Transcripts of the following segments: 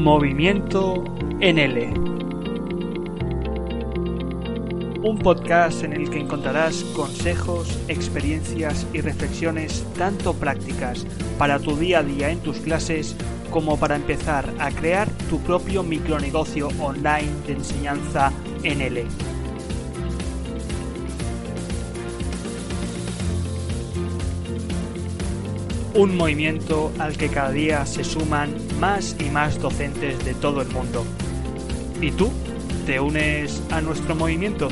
Movimiento NL. Un podcast en el que encontrarás consejos, experiencias y reflexiones tanto prácticas para tu día a día en tus clases como para empezar a crear tu propio micronegocio online de enseñanza NL. un movimiento al que cada día se suman más y más docentes de todo el mundo. ¿Y tú? ¿Te unes a nuestro movimiento?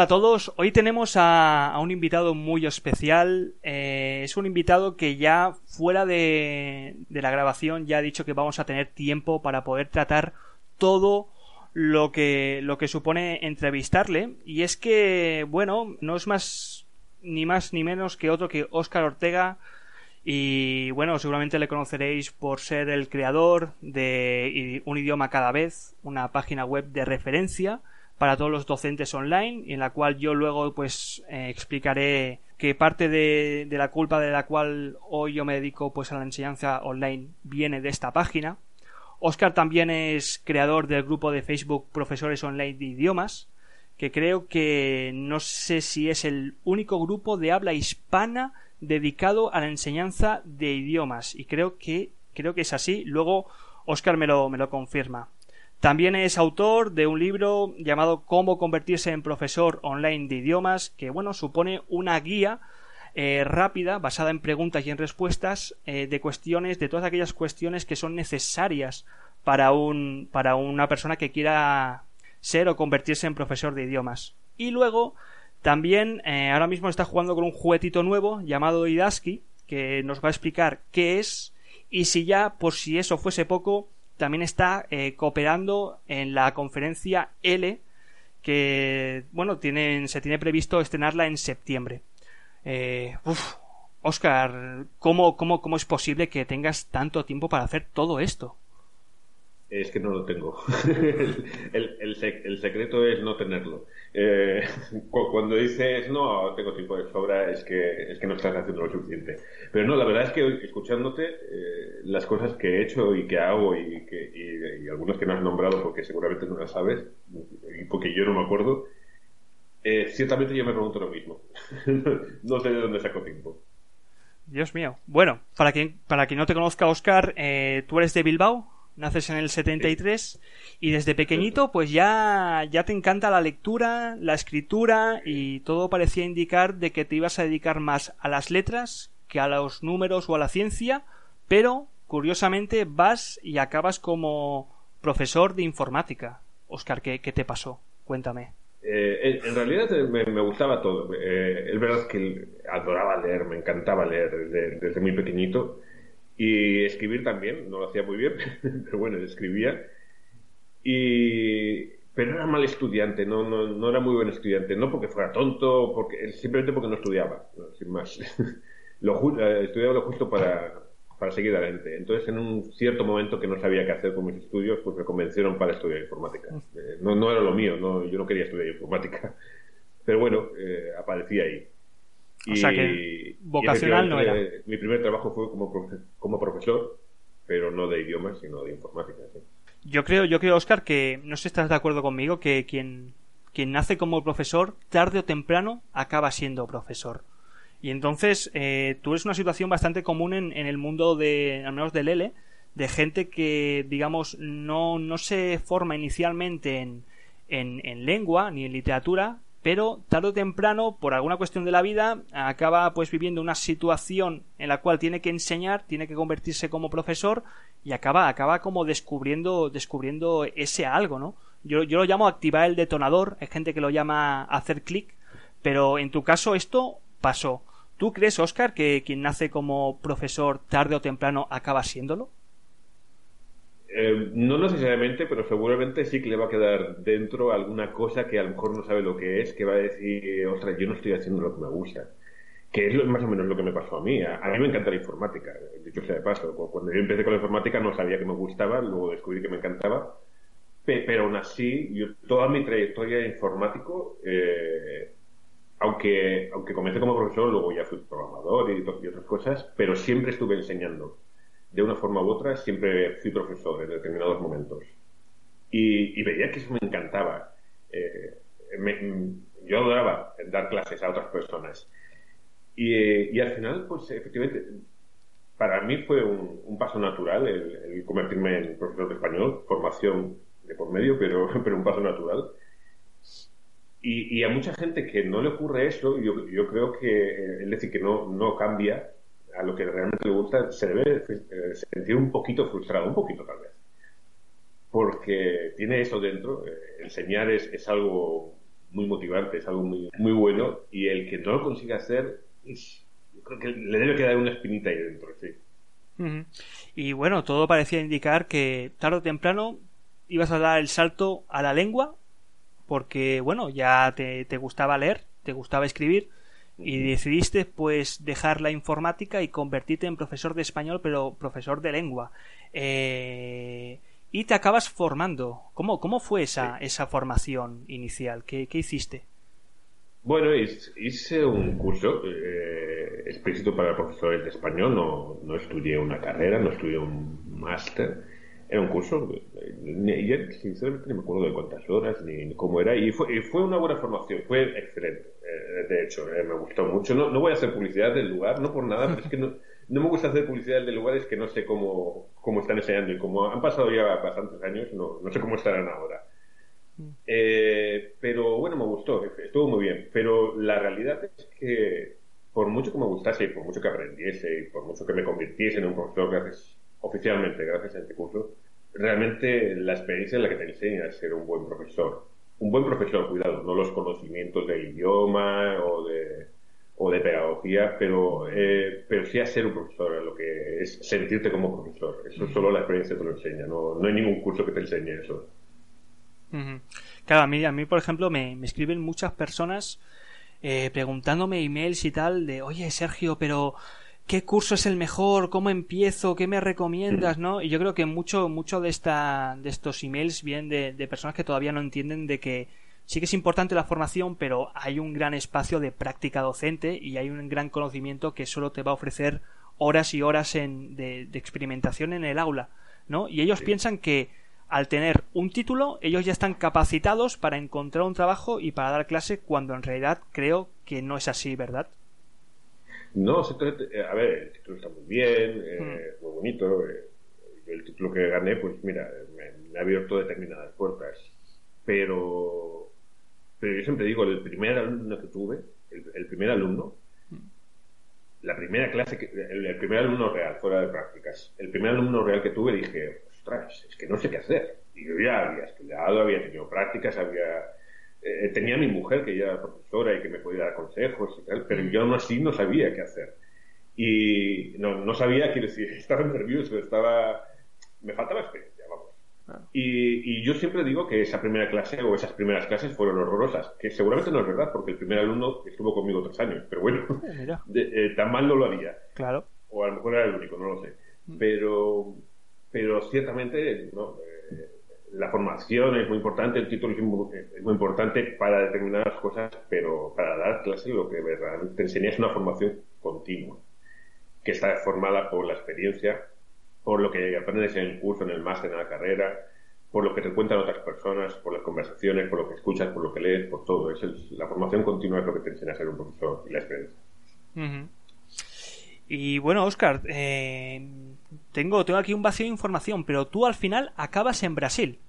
Hola a todos, hoy tenemos a, un invitado muy especial. Eh, es un invitado que ya fuera de, la grabación ya ha dicho que vamos a tener tiempo para poder tratar todo lo que, lo que supone entrevistarle. Y es que, bueno, no es más ni más ni menos que otro que Óscar Ortega. Y bueno, seguramente le conoceréis por ser el creador de Un idioma cada vez, una página web de referencia para todos los docentes online, en la cual yo luego pues eh, explicaré que parte de, la culpa de la cual hoy yo me dedico pues a la enseñanza online viene de esta página. Oscar también es creador del grupo de Facebook Profesores Online de Idiomas, que creo que no sé si es el único grupo de habla hispana dedicado a la enseñanza de idiomas y creo que creo que es así. Luego Oscar me lo, me lo confirma. También es autor de un libro llamado Cómo convertirse en profesor online de idiomas, que bueno, supone una guía eh, rápida, basada en preguntas y en respuestas eh, de cuestiones, de todas aquellas cuestiones que son necesarias para un, para una persona que quiera ser o convertirse en profesor de idiomas. Y luego, también eh, ahora mismo está jugando con un juguetito nuevo llamado Idaski, que nos va a explicar qué es y si ya, por si eso fuese poco, también está eh, cooperando en la conferencia L que bueno tienen, se tiene previsto estrenarla en septiembre eh, Oscar ¿cómo, cómo, ¿cómo es posible que tengas tanto tiempo para hacer todo esto? Es que no lo tengo. el, el, secreto es no tenerlo. Eh, cuando dices, no, tengo tiempo de sobra, es que, es que no estás haciendo lo suficiente. Pero no, la verdad es que escuchándote, eh, las cosas que he hecho y que hago y, que, y, algunas que no has nombrado porque seguramente no las sabes, y porque yo no me acuerdo, eh, ciertamente yo me pregunto lo mismo. no sé de dónde saco tiempo. Dios mío. Bueno, para quien, para quien no te conozca, Oscar, ¿tú eres de Bilbao? Naces en el 73 y desde pequeñito pues ya, ya te encanta la lectura, la escritura y todo parecía indicar de que te ibas a dedicar más a las letras que a los números o a la ciencia, pero curiosamente vas y acabas como profesor de informática. Oscar, ¿qué, qué te pasó? Cuéntame. Eh, en realidad eh, me, gustaba todo. Eh, es verdad que adoraba leer, me encantaba leer desde muy pequeñito. Y escribir también, no lo hacía muy bien, pero bueno, escribía. Y... Pero era mal estudiante, no, no, no era muy buen estudiante, no porque fuera tonto, porque, simplemente porque no estudiaba, sin más. lo, eh, estudiaba lo justo para, para seguir adelante. Entonces, en un cierto momento que no sabía qué hacer con mis estudios, pues me convencieron para estudiar informática. Eh, no, no era lo mío, no, yo no quería estudiar informática. Pero bueno, eh, aparecí ahí. O sea que vocacional no era. Mi primer trabajo fue como, como profesor, pero no de idiomas, sino de informática. Yo creo, yo creo, Oscar, que no sé si estás de acuerdo conmigo, que quien, quien nace como profesor, tarde o temprano, acaba siendo profesor. Y entonces, eh, tú eres una situación bastante común en, en, el mundo de, al menos del L, de gente que, digamos, no, no se forma inicialmente en, en, en lengua ni en literatura, pero tarde o temprano, por alguna cuestión de la vida, acaba pues viviendo una situación en la cual tiene que enseñar, tiene que convertirse como profesor y acaba, acaba como descubriendo, descubriendo ese algo, ¿no? Yo, yo lo llamo activar el detonador, hay gente que lo llama hacer clic, pero en tu caso esto pasó. ¿Tú crees, Oscar, que quien nace como profesor tarde o temprano acaba siéndolo? Eh, no necesariamente, pero seguramente sí que le va a quedar dentro alguna cosa que a lo mejor no sabe lo que es, que va a decir, ostras, yo no estoy haciendo lo que me gusta. Que es más o menos lo que me pasó a mí. A, mí me encanta la informática, dicho sea de paso. Cuando yo empecé con la informática no sabía que me gustaba, luego descubrí que me encantaba. pero aún así, yo toda mi trayectoria de informático, eh, aunque, aunque comencé como profesor, luego ya fui programador y otras cosas, pero siempre estuve enseñando de una forma u otra, siempre fui profesor en determinados momentos. Y, veía que eso me encantaba. Eh, yo adoraba dar clases a otras personas. Y, al final, pues efectivamente, para mí fue un, paso natural el, convertirme en profesor de español, formación de por medio, pero, pero un paso natural. Y, a mucha gente que no le ocurre eso, yo, creo que, es decir, que no, no cambia, a lo que realmente le gusta, se debe eh, sentir un poquito frustrado, un poquito tal vez. Porque tiene eso dentro, eh, enseñar es, es, algo muy motivante, es algo muy, muy bueno, y el que no lo consiga hacer, yo creo que le debe quedar una espinita ahí dentro. Y bueno, todo parecía indicar que tarde o temprano ibas a dar el salto a la lengua, porque bueno, ya te, te gustaba leer, te gustaba escribir, y decidiste pues dejar la informática y convertirte en profesor de español pero profesor de lengua. Eh, y te acabas formando. ¿cómo, cómo fue esa, esa formación inicial? ¿Qué, qué hiciste? Bueno, hice un curso eh, explícito para profesores de español, no, no estudié una carrera, no estudié un máster, era un curso, y sinceramente no me acuerdo de cuántas horas ni cómo era, y fue, fue una buena formación, fue excelente, eh, de hecho, eh, me gustó mucho. No, no voy a hacer publicidad del lugar, no por nada, pero es que no, no me gusta hacer publicidad de lugares que no sé cómo, cómo están enseñando, y como han pasado ya bastantes años, no, no sé cómo estarán ahora. Eh, pero bueno, me gustó, estuvo muy bien, pero la realidad es que por mucho que me gustase y por mucho que aprendiese y por mucho que me convirtiese en un profesor gracias oficialmente gracias a este curso, realmente la experiencia es la que te enseña a ser un buen profesor. Un buen profesor, cuidado, no los conocimientos del idioma o de, o de pedagogía, pero, eh, pero sí a ser un profesor, lo que es sentirte como profesor. Eso solo la experiencia te lo enseña, no, no hay ningún curso que te enseñe eso. Claro, a mí, a mí por ejemplo, me, me escriben muchas personas eh, preguntándome emails y tal de, oye, Sergio, pero qué curso es el mejor, cómo empiezo, qué me recomiendas, ¿no? Y yo creo que mucho, mucho de esta, de estos emails vienen de, personas que todavía no entienden de que sí que es importante la formación, pero hay un gran espacio de práctica docente y hay un gran conocimiento que solo te va a ofrecer horas y horas en, de, experimentación en el aula, ¿no? Y ellos piensan que al tener un título, ellos ya están capacitados para encontrar un trabajo y para dar clase, cuando en realidad creo que no es así, ¿verdad? No, eh, a ver, el título está muy bien, eh, hmm. muy bonito. Eh, el título que gané, pues mira, me, ha abierto determinadas puertas. Pero, pero yo siempre digo, el primer alumno que tuve, el, primer alumno, hmm. la primera clase, que, el, primer alumno real, fuera de prácticas, el primer alumno real que tuve dije, ostras, es que no sé qué hacer. Y yo ya había estudiado, había tenido prácticas, había eh, tenía mi mujer que ya era profesora y que me podía dar consejos y tal, pero yo aún así no sabía qué hacer. Y no, no sabía, quiero decir, estaba nervioso, estaba... Me faltaba experiencia, vamos. Ah. Y, y, yo siempre digo que esa primera clase o esas primeras clases fueron horrorosas, que seguramente no es verdad, porque el primer alumno estuvo conmigo tres años, pero bueno, ah, eh, tan mal no lo haría. Claro. O a lo mejor era el único, no lo sé. Pero, pero ciertamente, no, la formación es muy importante, el título es muy, importante para determinadas cosas, pero para dar clase lo que verdaderamente te enseña es una formación continua, que está formada por la experiencia, por lo que aprendes en el curso, en el máster, en la carrera, por lo que te cuentan otras personas, por las conversaciones, por lo que escuchas, por lo que lees, por todo. Es la formación continua es lo que te enseña a ser un profesor y la experiencia. Y bueno, Oscar, eh, tengo, tengo aquí un vacío de información, pero tú al final acabas en Brasil.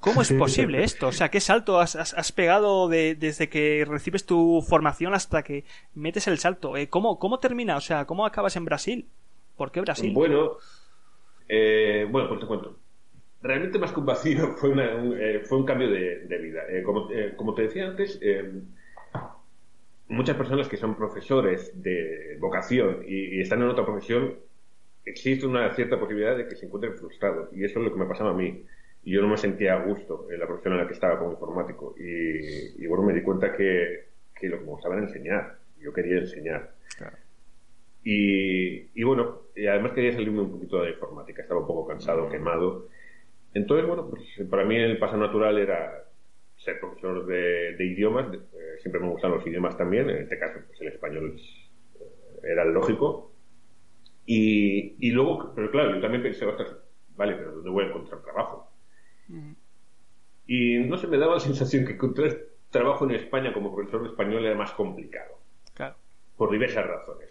¿Cómo es posible esto? O sea, ¿qué salto has, pegado desde que recibes tu formación hasta que metes el salto? Eh, ¿cómo, ¿Cómo termina? O sea, ¿cómo acabas en Brasil? ¿Por qué Brasil? Bueno, eh, bueno, pues te cuento. Realmente más que un vacío fue, un, eh, fue un cambio de, vida. como, como, te decía antes, muchas personas que son profesores de vocación y, y, están en otra profesión, existe una cierta posibilidad de que se encuentren frustrados. Y eso es lo que me pasaba a mí y yo no me sentía a gusto en la profesión en la que estaba como informático. Y, bueno, me di cuenta que, que, lo que me gustaba era enseñar. Yo quería enseñar. Y, y, bueno, y además quería salirme un poquito de la informática. Estaba un poco cansado, quemado. Entonces, bueno, pues para mí el paso natural era ser profesor de, idiomas. Eh, siempre me gustan los idiomas también. En este caso, pues el español eh, era el lógico. Y, y luego, pero claro, yo también pensé, vale, pero ¿dónde voy a encontrar trabajo? Y no se me daba la sensación que encontrar trabajo en España como profesor de español era más complicado. Por diversas razones.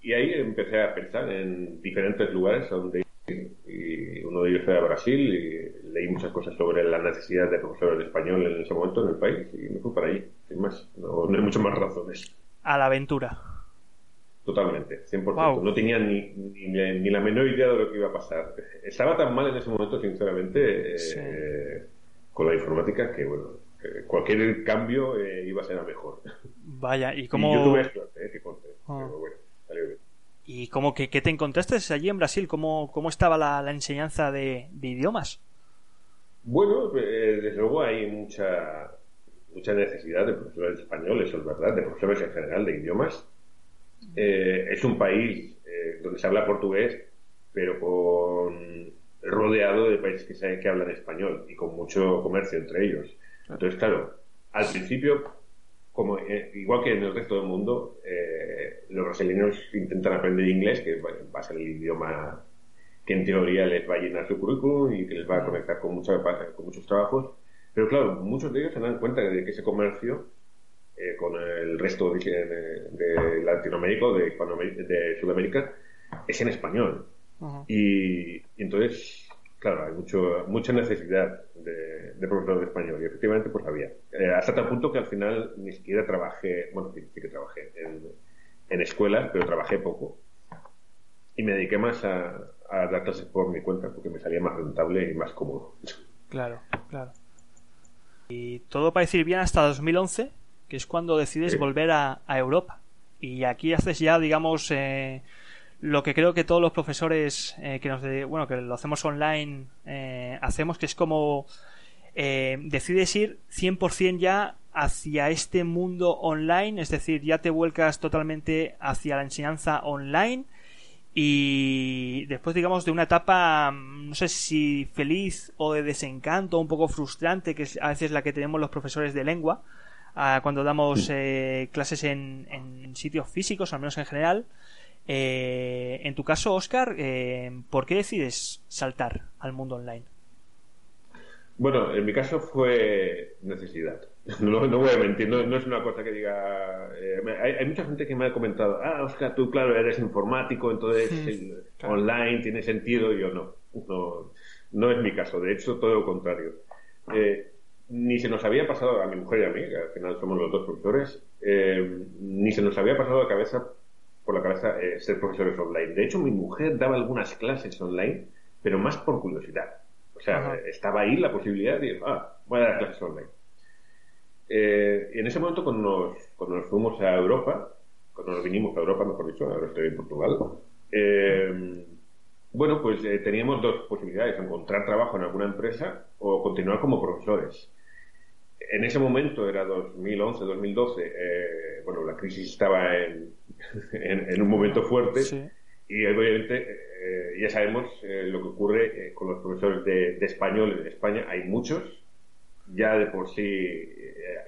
Y ahí empecé a pensar en diferentes lugares donde y uno de ellos fue a Brasil y leí muchas cosas sobre la necesidad de profesores de español en ese momento en el país y me fui para allí, sin más, no, hay muchas más razones. A la aventura. Totalmente, 100%. No tenía ni, ni, la menor idea de lo que iba a pasar. Estaba tan mal en ese momento, sinceramente, eh, con la informática, que bueno, cualquier cambio eh, iba a ser a mejor. Vaya, ¿y cómo...? Y yo tuve suerte, eh, que conté, ah. pero bueno, salió bien. ¿Y cómo que, te encontraste allí en Brasil? ¿Cómo, cómo estaba la, enseñanza de, idiomas? Bueno, desde luego hay mucha, mucha necesidad de profesores españoles, es verdad, de profesores en general de idiomas eh, es un país eh, donde se habla portugués, pero con rodeado de países que, saben que hablan español y con mucho comercio entre ellos. Entonces, claro, al principio, como eh, igual que en el resto del mundo, los brasileños intentan aprender inglés, que va a ser el idioma que en teoría les va a llenar su currículum y que les va a conectar con, con muchos trabajos. Pero claro, muchos de ellos se dan cuenta de que ese comercio eh, con el resto de, Latinoamérica o de, de, Sudamérica es en español. y, entonces, claro, hay mucho, mucha necesidad de, de profesores de español y efectivamente pues había. Eh, hasta tal punto que al final ni siquiera trabajé, bueno, sí, que trabajé en, en escuelas, pero trabajé poco. Y me dediqué más a, a dar clases por mi cuenta porque me salía más rentable y más cómodo. Claro, claro. Y todo parece ir bien hasta 2011, que es cuando decides volver a, Europa. Y aquí haces ya, digamos, eh, lo que creo que todos los profesores eh, que nos bueno que lo hacemos online eh, hacemos que es como decides ir 100% ya hacia este mundo online es decir ya te vuelcas totalmente hacia la enseñanza online y después digamos de una etapa mm, no sé si feliz o de desencanto un poco frustrante que es a veces la que tenemos los profesores de lengua cuando damos eh, clases en, sitios físicos, al menos en general. Eh, en tu caso, Oscar, eh, ¿por qué decides saltar al mundo online? Bueno, en mi caso fue necesidad. No, no voy a mentir, no, es una cosa que diga. hay, mucha gente que me ha comentado, ah, Oscar, tú, claro, eres informático, entonces online tiene sentido. Y yo no, no, no es mi caso. De hecho, todo lo contrario. Eh, ni se nos había pasado, a mi mujer y a mí, que al final somos los dos profesores, eh, ni se nos había pasado la cabeza, por la cabeza eh, ser profesores online. De hecho, mi mujer daba algunas clases online, pero más por curiosidad. O sea, estaba ahí la posibilidad de, ah, voy a dar clases online. Eh, y en ese momento, cuando nos, cuando nos fuimos a Europa, cuando nos vinimos a Europa, mejor dicho, ahora estoy en Portugal, bueno, pues teníamos dos posibilidades, encontrar trabajo en alguna empresa o continuar como profesores en ese momento, era 2011, 2012, eh, bueno, la crisis estaba en, en, un momento fuerte y obviamente eh, ya sabemos eh, lo que ocurre con los profesores de, español en España. Hay muchos, ya de por sí,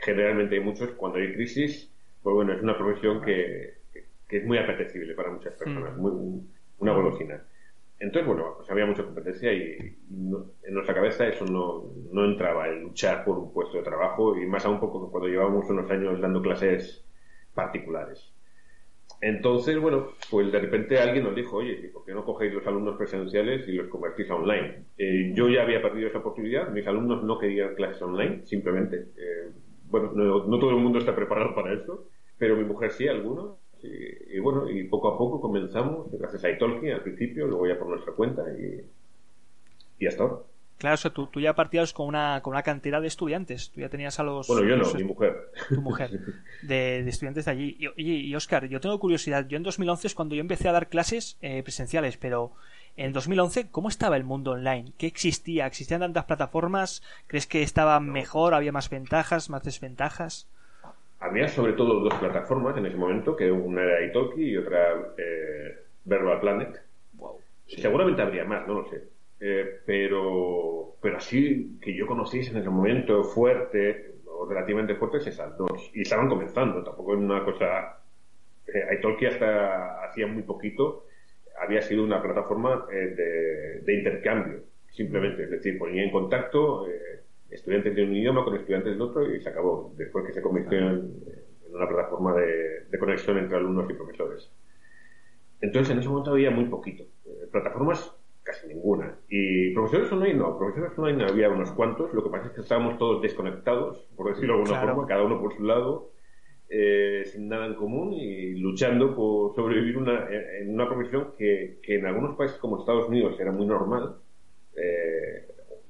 generalmente hay muchos. Cuando hay crisis, pues bueno, es una profesión que, que es muy apetecible para muchas personas, mm. muy, una golosina. Entonces, bueno, pues había mucha competencia y, en nuestra cabeza eso no, no, entraba, el luchar por un puesto de trabajo y más aún poco cuando llevábamos unos años dando clases particulares. Entonces, bueno, pues de repente alguien nos dijo, oye, ¿por qué no cogéis los alumnos presenciales y los convertís a online? Eh, yo ya había perdido esa oportunidad, mis alumnos no querían clases online, simplemente. Eh, bueno, no, todo el mundo está preparado para esto, pero mi mujer sí, algunos. Y, bueno, y poco a poco comenzamos, gracias a Italki al principio, luego ya por nuestra cuenta y, y hasta ahora. Claro, o sea, tú, ya partías con una, con una cantidad de estudiantes. Tú ya tenías a los. Bueno, yo no, mi mujer. Tu mujer. De, estudiantes de allí. Y, y, Oscar, yo tengo curiosidad. Yo en 2011 es cuando yo empecé a dar clases eh, presenciales, pero en 2011, ¿cómo estaba el mundo online? ¿Qué existía? ¿Existían tantas plataformas? ¿Crees que estaba mejor? ¿Había más ventajas, más desventajas? Había sobre todo dos plataformas en ese momento, que una era Italki y otra eh, Verbal Planet. Wow. Seguramente habría más, no lo sé eh, pero, pero así que yo conocéis en ese momento fuerte, o relativamente fuertes, esas dos. Y estaban comenzando, tampoco es una cosa. Eh, hasta hacía muy poquito había sido una plataforma eh, de, intercambio, simplemente. Es decir, ponía en contacto eh, estudiantes de un idioma con estudiantes del otro y se acabó. Después que se convirtió en, una plataforma de, conexión entre alumnos y profesores. Entonces, en ese momento había muy poquito. plataformas casi ninguna. Y profesores online no, profesores online había unos cuantos, lo que pasa es que estábamos todos desconectados, por decirlo de alguna forma, cada uno por su lado, eh, sin nada en común y luchando por sobrevivir una, en una profesión que, que en algunos países como Estados Unidos era muy normal, eh,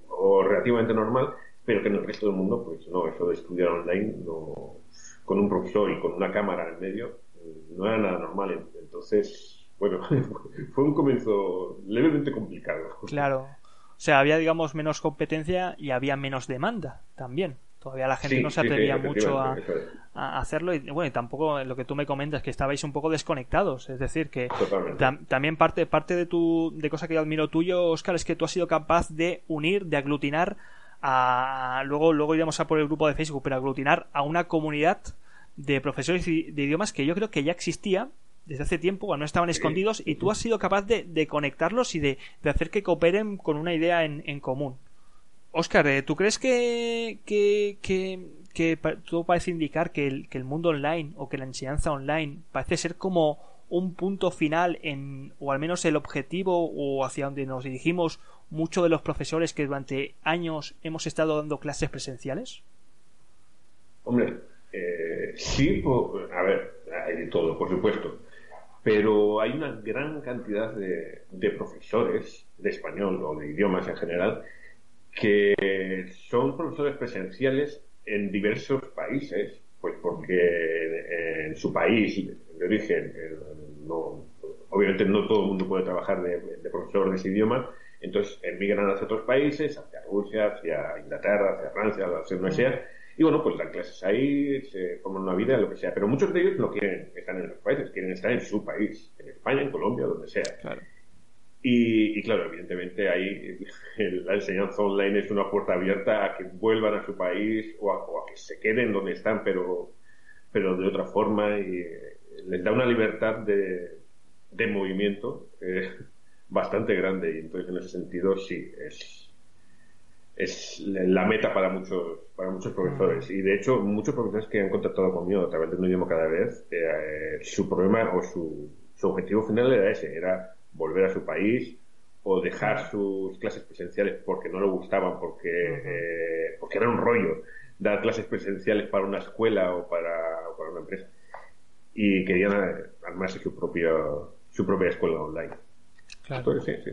o relativamente normal, pero que en el resto del mundo, pues no, eso de estudiar online, no, con un profesor y con una cámara en medio, no era nada normal. Entonces, bueno, fue un comienzo levemente complicado. Claro. O sea, había, digamos, menos competencia y había menos demanda también. Todavía la gente no se atrevía mucho a, hacerlo. Y bueno, y tampoco lo que tú me comentas, que estabais un poco desconectados. Es decir, que también parte, parte de tu de cosa que yo admiro tuyo, Oscar, es que tú has sido capaz de unir, de aglutinar a. Luego, luego iremos a por el grupo de Facebook, pero aglutinar a una comunidad de profesores de idiomas que yo creo que ya existía desde hace tiempo, cuando estaban escondidos, y tú has sido capaz de, conectarlos y de, hacer que cooperen con una idea en, común. Oscar, eh, ¿tú crees que, que, que, todo parece indicar que el, que el mundo online o que la enseñanza online parece ser como un punto final en, o al menos el objetivo o hacia donde nos dirigimos muchos de los profesores que durante años hemos estado dando clases presenciales? Hombre, eh, sí, a ver, hay de todo, por supuesto pero hay una gran cantidad de, profesores de español o de idiomas en general que son profesores presenciales en diversos países, pues porque en su país de origen, obviamente no todo el mundo puede trabajar de, profesor de ese idioma, entonces emigran hacia otros países, hacia Rusia, hacia Inglaterra, hacia Francia, hacia donde sea, y bueno, pues dan clases ahí, se forman una vida, lo que sea. Pero muchos de ellos no quieren estar en los países, quieren estar en su país, en España, en Colombia, donde sea. Y, claro, evidentemente ahí la enseñanza online es una puerta abierta a que vuelvan a su país o a, que se queden donde están, pero, pero de otra forma. Y eh, les da una libertad de, de movimiento eh, bastante grande. Y entonces, en ese sentido, sí, es, es la meta para muchos para muchos profesores. Y de hecho muchos profesores que han contactado conmigo a través de un idioma cada vez eh, su problema o su, su objetivo final era ese era volver a su país o dejar sus clases presenciales porque no le gustaban porque eh, porque era un rollo dar clases presenciales para una escuela o para, para una empresa. Y querían armarse su propia su propia escuela online. Claro. sí, sí.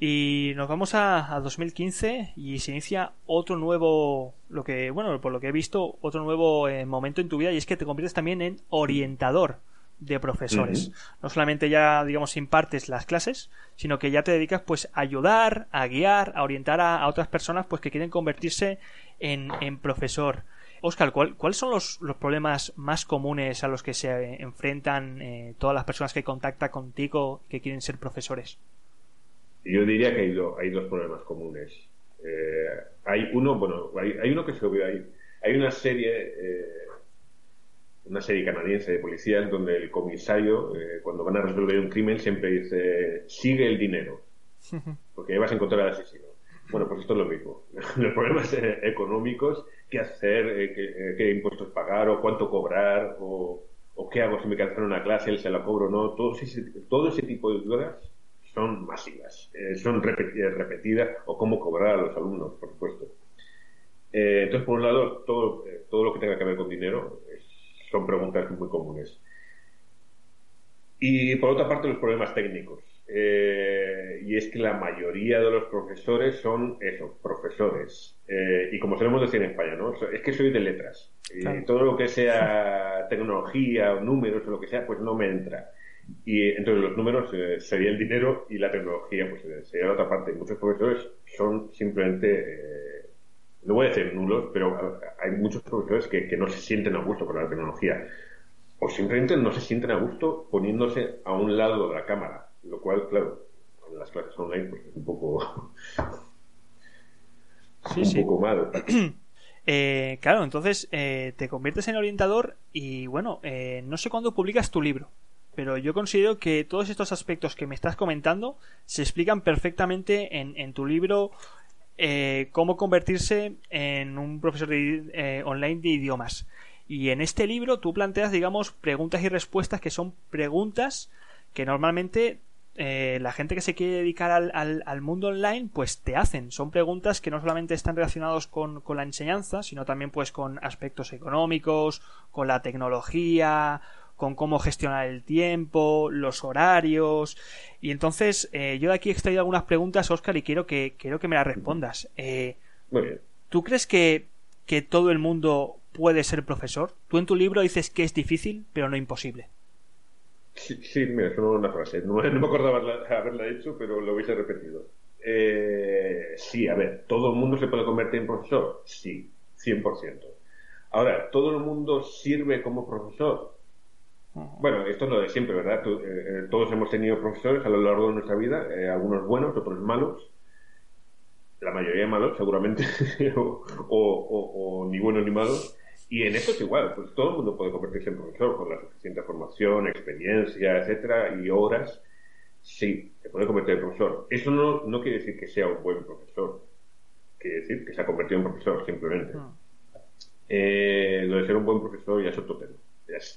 Y nos vamos a, 2015 y se inicia otro nuevo, lo que, bueno, por lo que he visto, otro nuevo eh, momento en tu vida y es que te conviertes también en orientador de profesores. No solamente ya, digamos, impartes las clases, sino que ya te dedicas pues a ayudar, a guiar, a orientar a, otras personas pues que quieren convertirse en, en profesor. Oscar, ¿cuáles son los, los, problemas más comunes a los que se enfrentan eh, todas las personas que contactan contigo que quieren ser profesores? Yo diría que hay, hay dos problemas comunes. Eh, hay uno, bueno, hay, uno que se ve ahí. Hay una serie, eh, una serie canadiense de policías donde el comisario, eh, cuando van a resolver un crimen, siempre dice, sigue el dinero, porque ahí vas a encontrar al asesino. Bueno, pues esto es lo mismo. Los problemas económicos, qué hacer, qué, impuestos pagar, o cuánto cobrar, o, o qué hago si me cancelo una clase, él se la cobro o no, todo ese, todo ese tipo de dudas son masivas, eh, son repetidas, o cómo cobrar a los alumnos, por supuesto. Eh, entonces, por un lado, todo, eh, todo lo que tenga que ver con dinero son preguntas muy comunes. Y por otra parte, los problemas técnicos. y es que la mayoría de los profesores son eso, profesores. y como solemos decir en España, ¿no? Es que soy de letras. Y todo lo que sea tecnología o números o lo que sea, pues no me entra. Y entonces los números eh, sería el dinero y la tecnología pues eh, sería la otra parte. Muchos profesores son simplemente, eh, no voy a decir nulos, pero hay muchos profesores que, que, no se sienten a gusto con la tecnología. O simplemente no se sienten a gusto poniéndose a un lado de la cámara. Lo cual, claro, en las clases online pues es un poco... Sí, un poco malo. claro, entonces te conviertes en orientador y bueno, no sé cuándo publicas tu libro pero yo considero que todos estos aspectos que me estás comentando se explican perfectamente en, tu libro eh, cómo convertirse en un profesor eh, online de idiomas. Y en este libro tú planteas, digamos, preguntas y respuestas que son preguntas que normalmente eh, la gente que se quiere dedicar al, mundo online pues te hacen. Son preguntas que no solamente están relacionados con, con la enseñanza, sino también pues con aspectos económicos, con la tecnología, con cómo gestionar el tiempo, los horarios. Y entonces, eh, yo de aquí he extraído algunas preguntas, Oscar, y quiero que, quiero que me las respondas. Eh, Muy bien. ¿Tú crees que, que todo el mundo puede ser profesor? Tú en tu libro dices que es difícil, pero no imposible. Sí, sí mira, es una frase. No, me acordaba haberla, hecho, pero lo hubiese repetido. Eh, sí, a ver, ¿todo el mundo se puede convertir en profesor? Sí, 100%. Ahora, ¿todo el mundo sirve como profesor? Bueno, esto es lo de siempre, ¿verdad? Eh, eh, todos hemos tenido profesores a lo largo de nuestra vida, eh, algunos buenos, otros malos, la mayoría malos seguramente, o, ni buenos ni malos. Y en esto es igual, pues todo el mundo puede convertirse en profesor con la suficiente formación, experiencia, etcétera, y horas. Sí, se puede convertir en profesor. Eso no, no quiere decir que sea un buen profesor. Quiere decir que se ha convertido en profesor, simplemente. lo de ser un buen profesor ya es otro tema.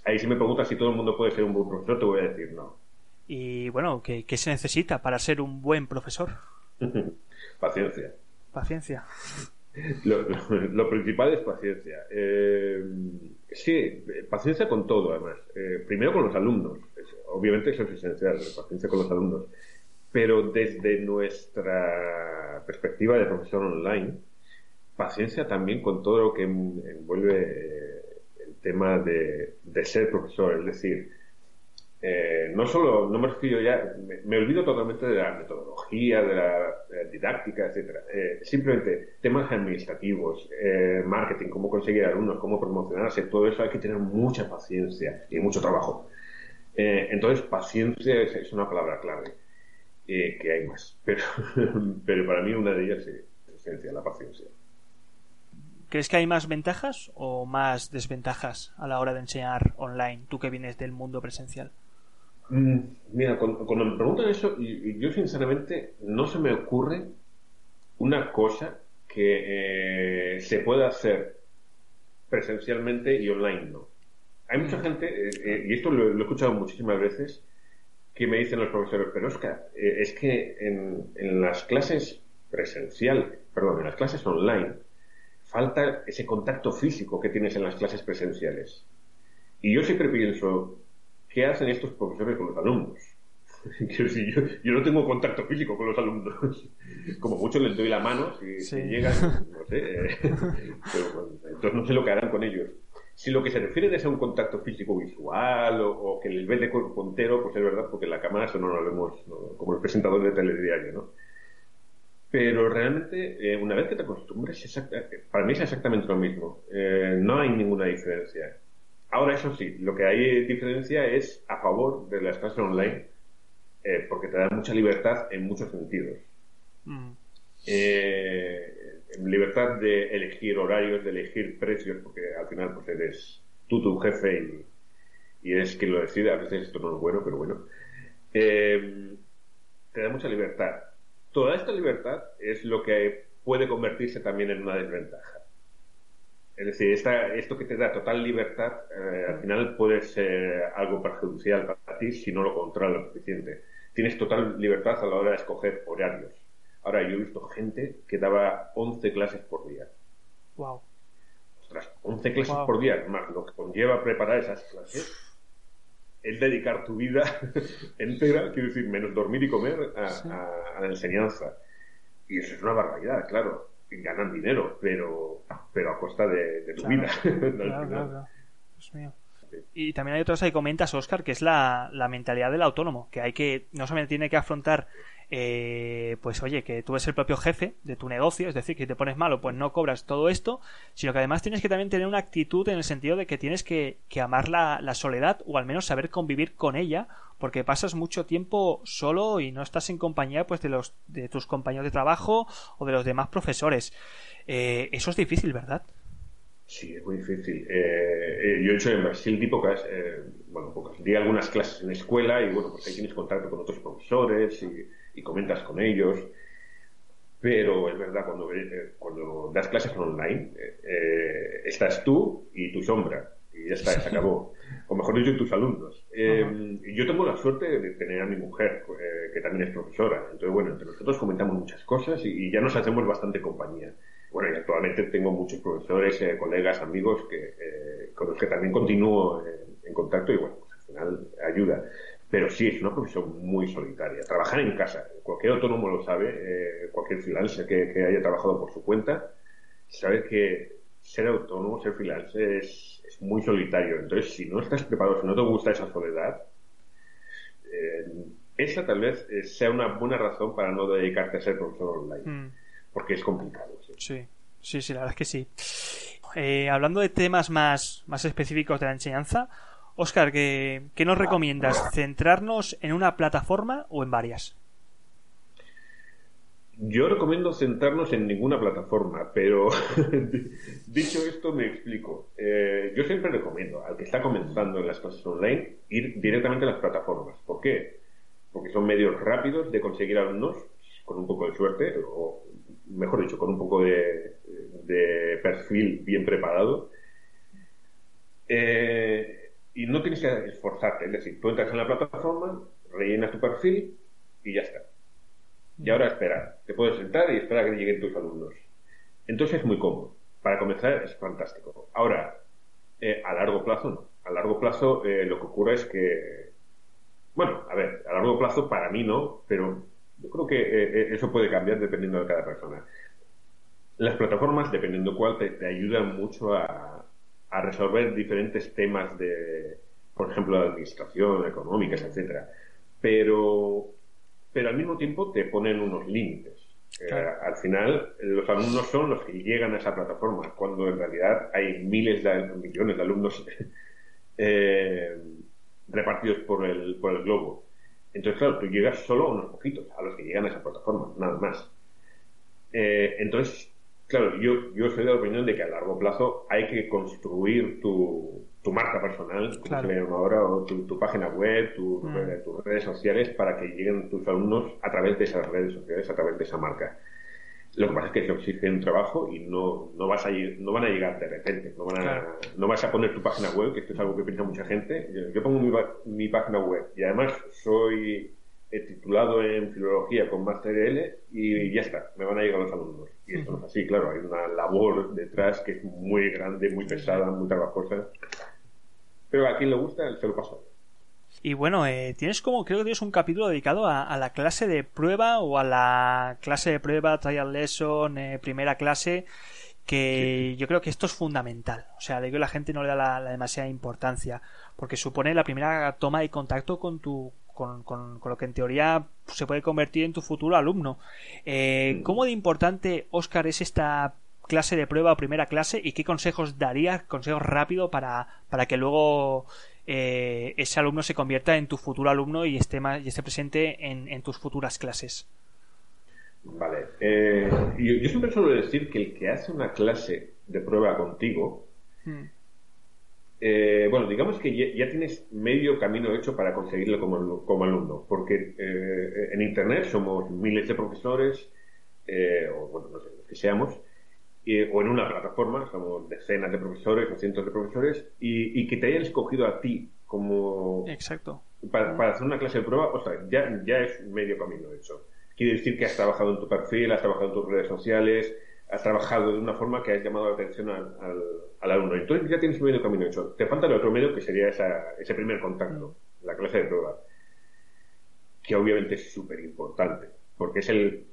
Ahí si me preguntas si todo el mundo puede ser un buen profesor, te voy a decir no. Y bueno, ¿qué, se necesita para ser un buen profesor? paciencia. Paciencia. Lo, principal es paciencia. Eh, sí, paciencia con todo, además. Eh, primero con los alumnos. Obviamente eso es esencial, paciencia con los alumnos. Pero desde nuestra perspectiva de profesor online, paciencia también con todo lo que envuelve eh, tema de, ser profesor, es decir, eh, no solo, no me refiero ya, me, olvido totalmente de la metodología, de la, didáctica, etcétera. Eh, simplemente temas administrativos, eh, marketing, cómo conseguir alumnos, cómo promocionarse, todo eso hay que tener mucha paciencia y mucho trabajo. entonces, paciencia es, una palabra clave, que hay más, pero, pero para mí una de ellas es la paciencia. ¿Crees que hay más ventajas o más desventajas a la hora de enseñar online, tú que vienes del mundo presencial? Mm, mira, cuando, me preguntan eso, yo sinceramente no se me ocurre una cosa que eh, se pueda hacer presencialmente y online no. Hay mucha mm. gente, eh, eh, y esto lo, he escuchado muchísimas veces, que me dicen los profesores, pero Oscar, es que en, en las clases presencial, perdón, en las clases online, falta ese contacto físico que tienes en las clases presenciales. Y yo siempre pienso, ¿qué hacen estos profesores con los alumnos? yo, yo, no tengo contacto físico con los alumnos. Como mucho les doy la mano si, llegan, no sé. Eh, entonces no sé lo que harán con ellos. Si lo que se refiere es a un contacto físico visual o, que les ve de cuerpo entero, pues es verdad, porque en la cámara eso no lo vemos como el presentador de telediario, ¿no? Pero realmente, eh, una vez que te acostumbres, eh, para mí es exactamente lo mismo. Eh, no hay ninguna diferencia. Ahora, eso sí, lo que hay diferencia es a favor de las clases online, porque te da mucha libertad en muchos sentidos. Mm. libertad de elegir horarios, de elegir precios, porque al final pues eres tú tu jefe y, y eres quien lo decide. A veces esto no es bueno, pero bueno. te da mucha libertad Toda esta libertad es lo que puede convertirse también en una desventaja. Es decir, esto que te da total libertad, eh, al final puede ser algo perjudicial para ti si no lo controlas lo suficiente. Tienes total libertad a la hora de escoger horarios. Ahora, yo he visto gente que daba 11 clases por día. Wow. Ostras, 11 clases por día, más lo que conlleva preparar esas clases, es dedicar tu vida entera, quiero decir, menos dormir y comer, a, la enseñanza. Y eso es una barbaridad, claro. Ganan dinero, pero, pero a costa de, tu vida. claro, claro, Dios mío. Y también hay otra cosa que comentas, Oscar, que es la, la mentalidad del autónomo, que hay que, no solamente tiene que afrontar eh, pues oye, que tú eres el propio jefe de tu negocio, es decir, que si te pones malo, pues no cobras todo esto, sino que además tienes que también tener una actitud en el sentido de que tienes que, amar la, soledad o al menos saber convivir con ella, porque pasas mucho tiempo solo y no estás en compañía pues de los de tus compañeros de trabajo o de los demás profesores. Eh, eso es difícil, ¿verdad? Sí, es muy difícil. Eh, yo he hecho en Brasil di pocas, bueno, pocas, di algunas clases en escuela y bueno, pues ahí tienes contacto con otros profesores y y comentas con ellos. Pero es verdad, cuando, eh, cuando das clases online, eh, eh, estás tú y tu sombra. Y ya está, se acabó. O mejor dicho, tus alumnos. yo tengo la suerte de tener a mi mujer, que también es profesora. Entonces, bueno, entre nosotros comentamos muchas cosas y, ya nos hacemos bastante compañía. Bueno, y actualmente tengo muchos profesores, colegas, amigos que, con los que también continúo en contacto y bueno, pues al final ayuda. Pero sí, es una profesión muy solitaria. Trabajar en casa, cualquier autónomo lo sabe, eh, cualquier freelancer que, haya trabajado por su cuenta, sabe que ser autónomo, ser freelancer es, es, muy solitario. Entonces, si no estás preparado, si no te gusta esa soledad, eh, esa tal vez eh, sea una buena razón para no dedicarte a ser profesor online. Mm. Porque es complicado. Sí. sí, sí, la verdad es que sí. hablando de temas más, más específicos de la enseñanza, Oscar, ¿qué, nos recomiendas? ¿Centrarnos en una plataforma o en varias? Yo recomiendo centrarnos en ninguna plataforma, pero dicho esto me explico. Eh, yo siempre recomiendo al que está comenzando en las clases online ir directamente a las plataformas. ¿Por qué? Porque son medios rápidos de conseguir alumnos con un poco de suerte, o mejor dicho, con un poco de, de perfil bien preparado. Eh, y no tienes que esforzarte, es decir, tú entras en la plataforma, rellenas tu perfil y ya está. Y ahora espera, te puedes sentar y esperar a que lleguen tus alumnos. Entonces es muy cómodo. Para comenzar es fantástico. Ahora, eh, a largo plazo no. A largo plazo eh, lo que ocurre es que, bueno, a ver, a largo plazo para mí no, pero yo creo que eh, eso puede cambiar dependiendo de cada persona. Las plataformas, dependiendo cuál, te ayudan mucho a, a resolver diferentes temas de, por ejemplo, de administración, económicas, etcétera. Pero, pero al mismo tiempo te ponen unos límites. Eh, al final, los alumnos son los que llegan a esa plataforma, cuando en realidad hay miles de millones de alumnos eh, repartidos por el, por el globo. Entonces, claro, tú llegas solo a unos poquitos, a los que llegan a esa plataforma, nada más. Eh, entonces, Claro, yo, yo soy de la opinión de que a largo plazo hay que construir tu, tu marca personal, como se ve ahora, o tu, página web, mm. tus redes sociales, para que lleguen tus alumnos a través de esas redes sociales, a través de esa marca. Lo que pasa es que eso exige un trabajo y no, no, vas a, no van a llegar de repente. No, van a, no vas a poner tu página web, que esto es algo que piensa mucha gente. Yo, pongo mi, mi página web y además soy titulado en filología con máster L y ya está, me van a llegar los alumnos. Y esto no es así, claro, hay una labor detrás que es muy grande, muy pesada, muy trabajosa. Pero a quien le gusta, se lo paso. Y bueno, eh, tienes como, creo que tienes un capítulo dedicado a, la clase de prueba o a la clase de prueba, trial lesson, eh, primera clase, que yo creo que esto es fundamental. O sea, de que la gente no le da la, demasiada importancia, porque supone la primera toma de contacto con tu, con, con, lo que en teoría se puede convertir en tu futuro alumno. Eh, mm. ¿Cómo de importante, Oscar, es esta clase de prueba o primera clase y qué consejos darías, consejos rápidos para, para que luego eh, ese alumno se convierta en tu futuro alumno y esté, más, y esté presente en, tus futuras clases? Vale. Eh, yo, siempre suelo decir que el que hace una clase de prueba contigo mm. Eh, bueno, digamos que ya, tienes medio camino hecho para conseguirlo como, como alumno, porque eh, en Internet somos miles de profesores, eh, o bueno, no sé, los que seamos, o en una plataforma, somos decenas de profesores o cientos de profesores, y, que te hayan escogido a ti como... Exacto. Para, hacer una clase de prueba, o sea, ya, ya es medio camino hecho. Quiere decir que has trabajado en tu perfil, has trabajado en tus redes sociales, has trabajado de una forma que has llamado la atención al, al, alumno. Entonces ya tienes medio camino hecho. Te falta el otro medio que sería esa, ese primer contacto, la clase de prueba, que obviamente es súper importante, porque es el,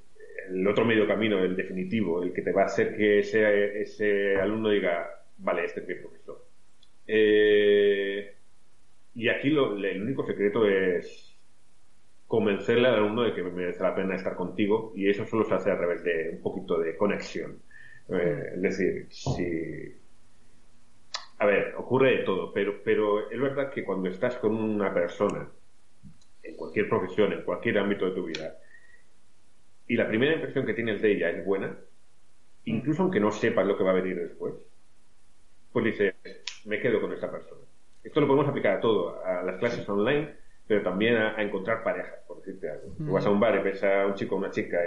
el otro medio camino, el definitivo, el que te va a hacer que ese, ese alumno diga, vale, este es mi profesor. Eh, y aquí lo, el único secreto es convencerle al alumno de que merece la pena estar contigo y eso solo se hace a través de un poquito de conexión. Eh, es decir, si... A ver, ocurre de todo, pero, pero es verdad que cuando estás con una persona, en cualquier profesión, en cualquier ámbito de tu vida, y la primera impresión que tienes de ella es buena, incluso aunque no sepas lo que va a venir después, pues dices, me quedo con esta persona. Esto lo podemos aplicar a todo, a las clases online, pero también a, encontrar parejas, por decirte algo. vas a un bar y ves a un chico o una chica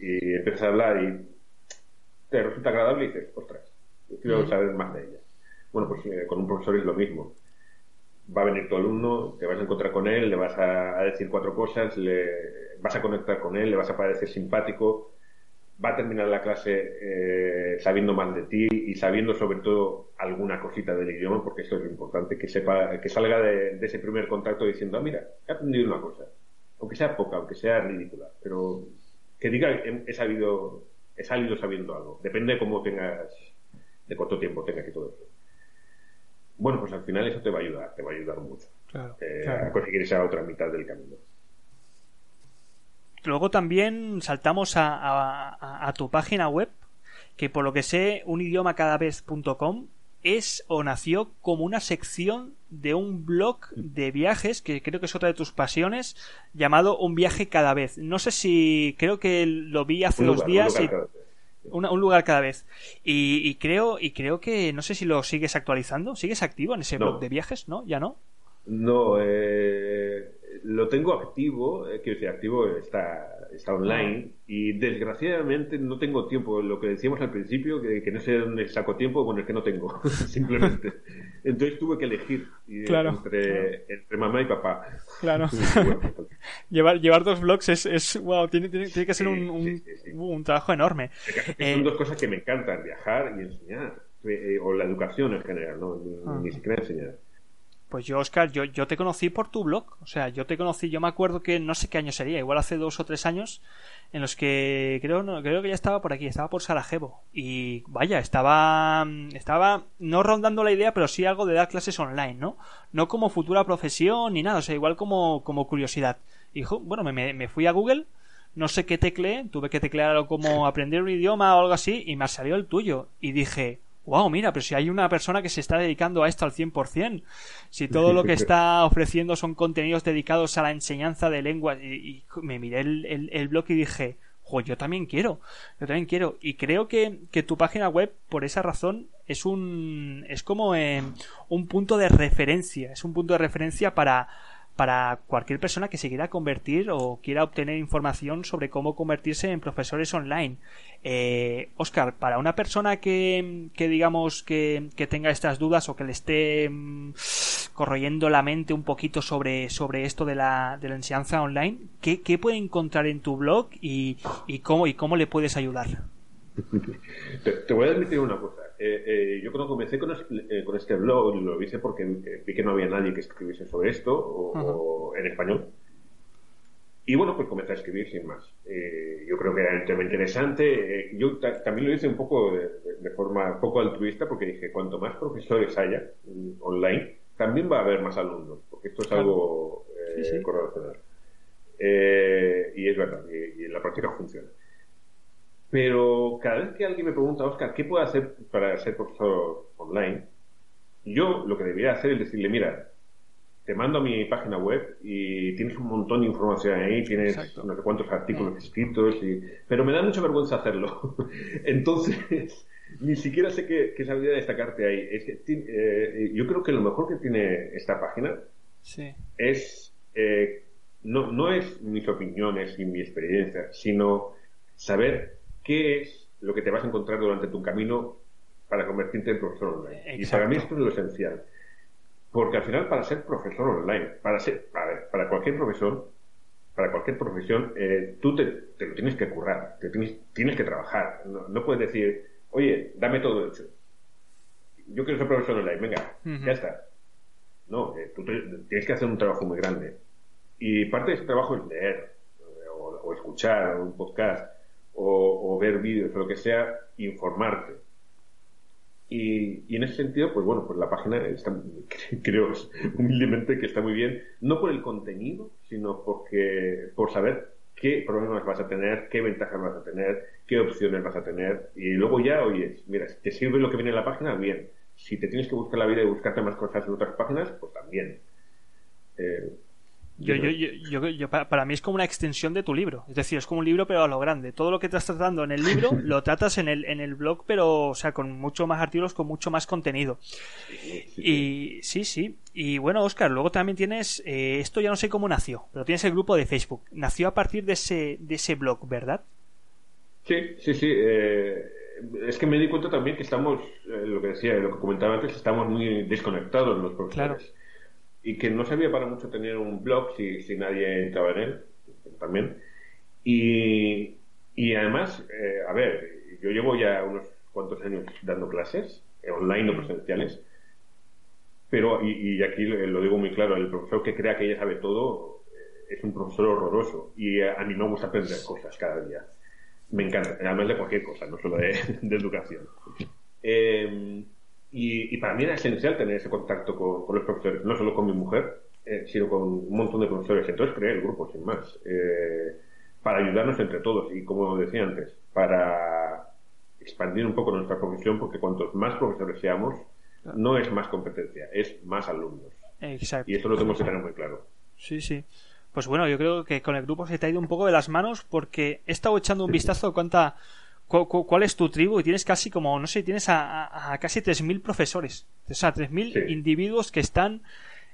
y, empiezas a hablar y te resulta agradable y dices, ostras, quiero saber más de ella. Bueno, pues eh, con un profesor es lo mismo va a venir tu alumno, te vas a encontrar con él, le vas a, decir cuatro cosas, le vas a conectar con él, le vas a parecer simpático, va a terminar la clase eh, sabiendo más de ti y sabiendo sobre todo alguna cosita del idioma, porque esto es lo importante, que sepa, que salga de, ese primer contacto diciendo, ah, mira, he aprendido una cosa, aunque sea poca, aunque sea ridícula, pero que diga, he, sabido, he salido sabiendo algo, depende de cómo tengas, de cuánto tiempo tengas y todo eso bueno, pues al final eso te va a ayudar, te va a ayudar mucho eh, a conseguir esa otra mitad del camino. Luego también saltamos a, tu página web, que por lo que sé, unidiomacadavez.com es o nació como una sección de un blog de viajes, que creo que es otra de tus pasiones, llamado Un viaje cada vez. No sé si, creo que lo vi hace dos días un lugar cada vez. Y, creo, y creo que, no sé si lo sigues actualizando, ¿sigues activo en ese blog de viajes? ¿No? ¿Ya no? No, eh, lo tengo activo, eh, quiero decir, activo está, está online y desgraciadamente no tengo tiempo. Lo que decíamos al principio, que, no sé dónde saco tiempo, bueno, es que no tengo, simplemente. Entonces tuve que elegir entre, entre, mamá y papá. Claro. llevar, llevar dos blogs es, es wow, tiene, tiene, que ser un, un, trabajo enorme. son eh, dos cosas que me encantan, viajar y enseñar. Eh, o la educación en general, ¿no? ni siquiera enseñar. Pues yo, Oscar, yo, yo te conocí por tu blog. O sea, yo te conocí, yo me acuerdo que no sé qué año sería, igual hace dos o tres años, en los que creo, no, creo que ya estaba por aquí, estaba por Sarajevo. Y vaya, estaba, estaba no rondando la idea, pero sí algo de dar clases online, ¿no? No como futura profesión ni nada, o sea, igual como, como curiosidad. Y bueno, me, me fui a Google, no sé qué tecleé, tuve que teclear algo como aprender un idioma o algo así, y me salió el tuyo. Y dije, wow, mira, pero si hay una persona que se está dedicando a esto al 100%, si todo lo que está ofreciendo son contenidos dedicados a la enseñanza de lenguas, y, me miré el, el, blog y dije, jo, yo también quiero, yo también quiero, y creo que, que tu página web, por esa razón, es un, es como eh, un punto de referencia, es un punto de referencia para, para cualquier persona que se quiera convertir o quiera obtener información sobre cómo convertirse en profesores online. Eh, Oscar, para una persona que, que digamos que, que, tenga estas dudas o que le esté mm, corroyendo la mente un poquito sobre, sobre esto de la, de la enseñanza online, ¿qué, ¿qué, puede encontrar en tu blog y, y, cómo, y cómo le puedes ayudar? te voy a admitir una cosa. Eh, eh, yo cuando comencé con, eh, con, este blog, lo hice porque vi que no había nadie que escribiese sobre esto, o, en español. Y bueno, pues comencé a escribir sin más. yo creo que era un tema interesante. yo también lo hice un poco de, forma poco altruista porque dije, cuanto más profesores haya mm, online, también va a haber más alumnos, porque esto es algo sí, correlacional. y es verdad, y en la práctica funciona. Pero cada vez que alguien me pregunta, Oscar, ¿qué puedo hacer para ser profesor online? Yo lo que debería hacer es decirle, mira, te mando a mi página web y tienes un montón de información ahí, tienes no sé cuántos artículos mm. escritos, y... pero me da mucha vergüenza hacerlo. Entonces, ni siquiera sé qué, qué sabría destacarte ahí. Es que, eh, yo creo que lo mejor que tiene esta página es, eh, no, no es mis opiniones y mi experiencia, sino saber qué es lo que te vas a encontrar durante tu camino para convertirte en profesor online. Y para mí esto es lo esencial. Porque al final, para ser profesor online, para ser, para, para cualquier profesor, para cualquier profesión, eh, tú te, te, lo tienes que currar, te tienes, tienes que trabajar. No, puedes decir, oye, dame todo hecho. Yo quiero ser profesor online, venga, ya está. No, eh, tú tienes que hacer un trabajo muy grande. Y parte de ese trabajo es leer, o, o escuchar un podcast, o, ver vídeos, o lo que sea, informarte y, en ese sentido, pues bueno, pues la página creo humildemente que está muy bien, no por el contenido, sino porque por saber qué problemas vas a tener, qué ventajas vas a tener, qué opciones vas a tener. Y luego ya, oye, mira, si te sirve lo que viene en la página, bien. Si te tienes que buscar la vida y buscarte más cosas en otras páginas, pues también. Eh, yo, yo, yo, yo, para mí es como una extensión de tu libro. Es decir, es como un libro, pero a lo grande. Todo lo que estás tratando en el libro lo tratas en el, en el blog, pero, o sea, con mucho más artículos, con mucho más contenido. Y sí, sí. Y bueno, Oscar, luego también tienes. Eh, esto ya no sé cómo nació, pero tienes el grupo de Facebook. Nació a partir de ese, de ese blog, ¿verdad? Sí, sí, sí. Eh, es que me di cuenta también que estamos, eh, lo que decía, lo que comentaba antes, estamos muy desconectados los profesores. Claro y que no servía para mucho tener un blog si, si nadie entraba en él también. Y, y además, eh, a ver, yo llevo ya unos cuantos años dando clases, eh, online o presenciales, pero, y, y, aquí lo digo muy claro, el profesor que crea que ya sabe todo eh, es un profesor horroroso y a mí me gusta aprender cosas cada día. Me encanta, además de cualquier cosa, no solo de, de educación. Eh, y, para mí era esencial tener ese contacto con, los profesores, no solo con mi mujer, eh, sino con un montón de profesores. Entonces creé el grupo, sin más, eh, para ayudarnos entre todos y, como decía antes, para expandir un poco nuestra profesión, porque cuantos más profesores seamos, no es más competencia, es más alumnos. Exacto. Y eso lo tenemos que tener muy claro. Sí, sí. Pues bueno, yo creo que con el grupo se te ha ido un poco de las manos porque he estado echando un vistazo a cuánta cuál es tu tribu y tienes casi como, no sé, tienes a, a, a casi 3.000 profesores. O sea, 3.000 individuos que están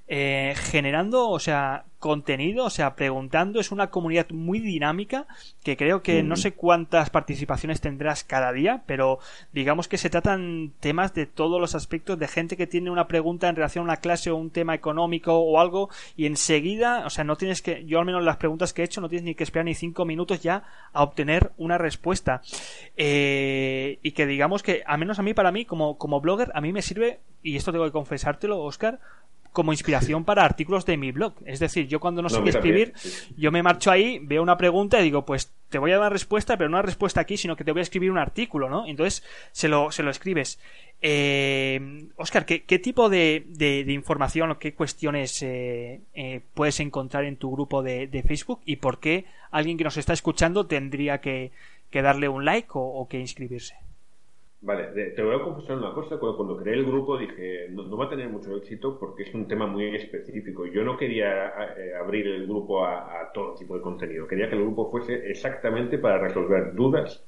eh, generando, o sea, contenido, o sea, preguntando. Es una comunidad muy dinámica que creo que no sé cuántas participaciones tendrás cada día, pero digamos que se tratan temas de todos los aspectos de gente que tiene una pregunta en relación a una clase o un tema económico o algo y enseguida, o sea, no tienes que, yo al menos las preguntas que he hecho no tienes ni que esperar ni cinco minutos ya a obtener una respuesta. Eh, y que digamos que, al menos a mí, para mí, como, como blogger, a mí me sirve, y esto tengo que confesártelo, Oscar, como inspiración para artículos de mi blog. Es decir, yo cuando no, sé qué escribir, yo me marcho ahí, veo una pregunta y digo, pues te voy a dar respuesta, pero no una respuesta aquí, sino que te voy a escribir un artículo, ¿no? Entonces se lo, se lo escribes. Eh, Oscar, ¿qué, tipo de, de, información o qué cuestiones eh, eh, puedes encontrar en tu grupo de, Facebook y por qué alguien que nos está escuchando tendría que, darle un like o que inscribirse? Vale, te voy a confesar una cosa. Cuando, creé el grupo dije, no, va a tener mucho éxito porque es un tema muy específico. Yo no quería eh, abrir el grupo a, todo tipo de contenido. Quería que el grupo fuese exactamente para resolver dudas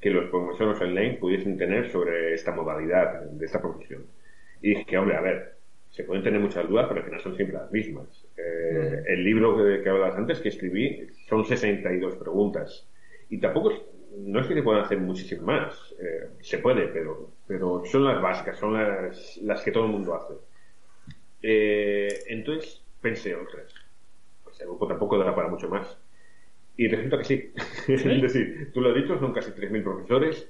que los profesores online pudiesen tener sobre esta modalidad de esta profesión. Y dije, hombre, a ver, se pueden tener muchas dudas, pero al final son siempre las mismas. Eh, el libro que, que hablabas antes, que escribí, son 62 preguntas. Y tampoco es no es que se puedan hacer muchísimas más, eh, se puede, pero, pero son las básicas, son las, las que todo el mundo hace. Eh, entonces pensé, otras, pues el grupo tampoco dará para mucho más. Y resulta que sí. es decir, tú lo has dicho, son casi 3.000 profesores.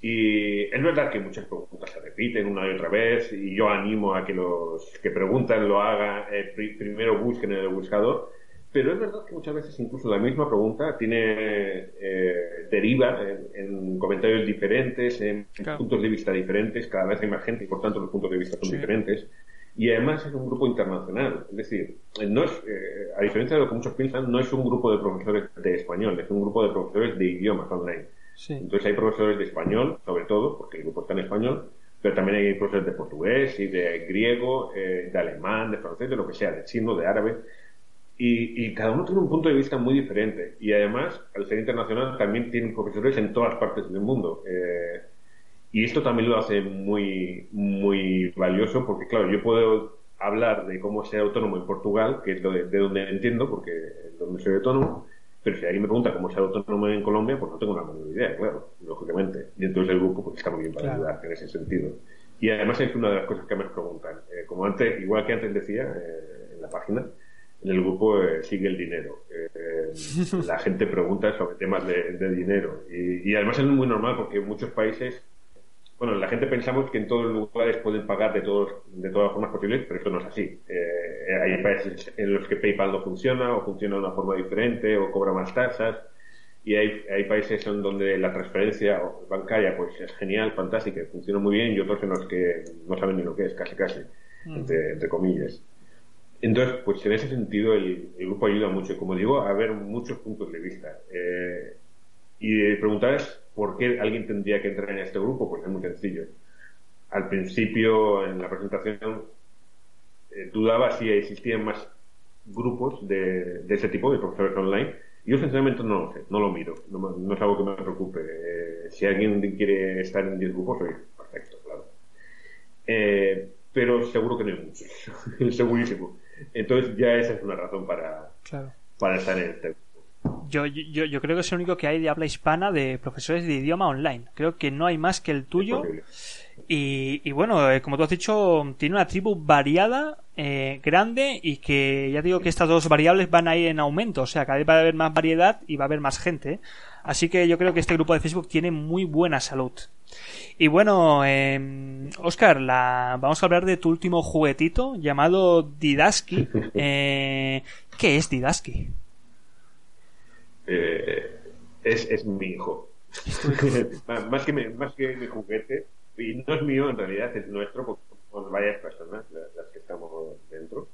Y es verdad que muchas preguntas se repiten una y otra vez. Y yo animo a que los que preguntan lo hagan, eh, primero busquen en el buscador pero es verdad que muchas veces incluso la misma pregunta tiene eh, deriva en, comentarios diferentes, en puntos de vista diferentes, cada vez hay más gente y por tanto los puntos de vista son diferentes. Y además es un grupo internacional, es decir, no es, eh, a diferencia de lo que muchos piensan, no es un grupo de profesores de español, es un grupo de profesores de idiomas online. Entonces hay profesores de español, sobre todo, porque el grupo está en español, pero también hay profesores de portugués y de griego, eh, de alemán, de francés, de lo que sea, de chino, de árabe. Y, cada uno tiene un punto de vista muy diferente. Y además, al ser internacional, también tienen profesores en todas partes del mundo. Eh, y esto también lo hace muy, muy valioso, porque claro, yo puedo hablar de cómo ser autónomo en Portugal, que es de, donde entiendo, porque es donde soy autónomo, Pero si alguien me pregunta cómo es el autónomo en Colombia, pues no tengo la menor idea, claro, lógicamente. Y entonces el grupo pues, está muy bien para ayudar en ese sentido. Y además es una de las cosas que me preguntan. Eh, como antes, igual que antes decía eh, en la página, en el grupo eh, sigue el dinero. la gente pregunta sobre temas de, dinero. Y, y, además es muy normal porque en muchos países bueno, la gente pensamos que en todos los lugares pueden pagar de todos de todas las formas posibles, pero eso no es así. Eh, hay países en los que PayPal no funciona o funciona de una forma diferente o cobra más tasas y hay, hay países en donde la transferencia bancaria pues es genial, fantástica, funciona muy bien y otros en los que no saben ni lo que es, casi casi, mm. entre, comillas. Entonces, pues en ese sentido el, grupo ayuda mucho, como digo, a ver muchos puntos de vista. Eh, y preguntar es ¿Por qué alguien tendría que entrar en este grupo? Pues es muy sencillo. Al principio, en la presentación, eh, dudaba si existían más grupos de, ese tipo, de profesores online. Yo sinceramente no lo sé, no lo miro, no, es algo que me preocupe. Eh, si alguien quiere estar en 10 grupos, soy perfecto, claro. Pero seguro que no hay muchos, segurísimo. Entonces ya esa es una razón para, para estar en este grupo. Yo, yo, yo creo que es el único que hay de habla hispana de profesores de idioma online. Creo que no hay más que el tuyo. Y, y bueno, eh, como tú has dicho, tiene una tribu variada, eh, grande y que ya digo que estas dos variables van a ir en aumento. O sea, cada vez va a haber más variedad y va a haber más gente. Así que yo creo que este grupo de Facebook tiene muy buena salud. Y bueno, eh, Oscar, la... vamos a hablar de tu último juguetito llamado Didaski. Eh, ¿Qué es Didaski? eh, es, es mi hijo. más, que mi, más que mi juguete, y no es mío en realidad, es nuestro, porque somos varias personas las, que estamos dentro.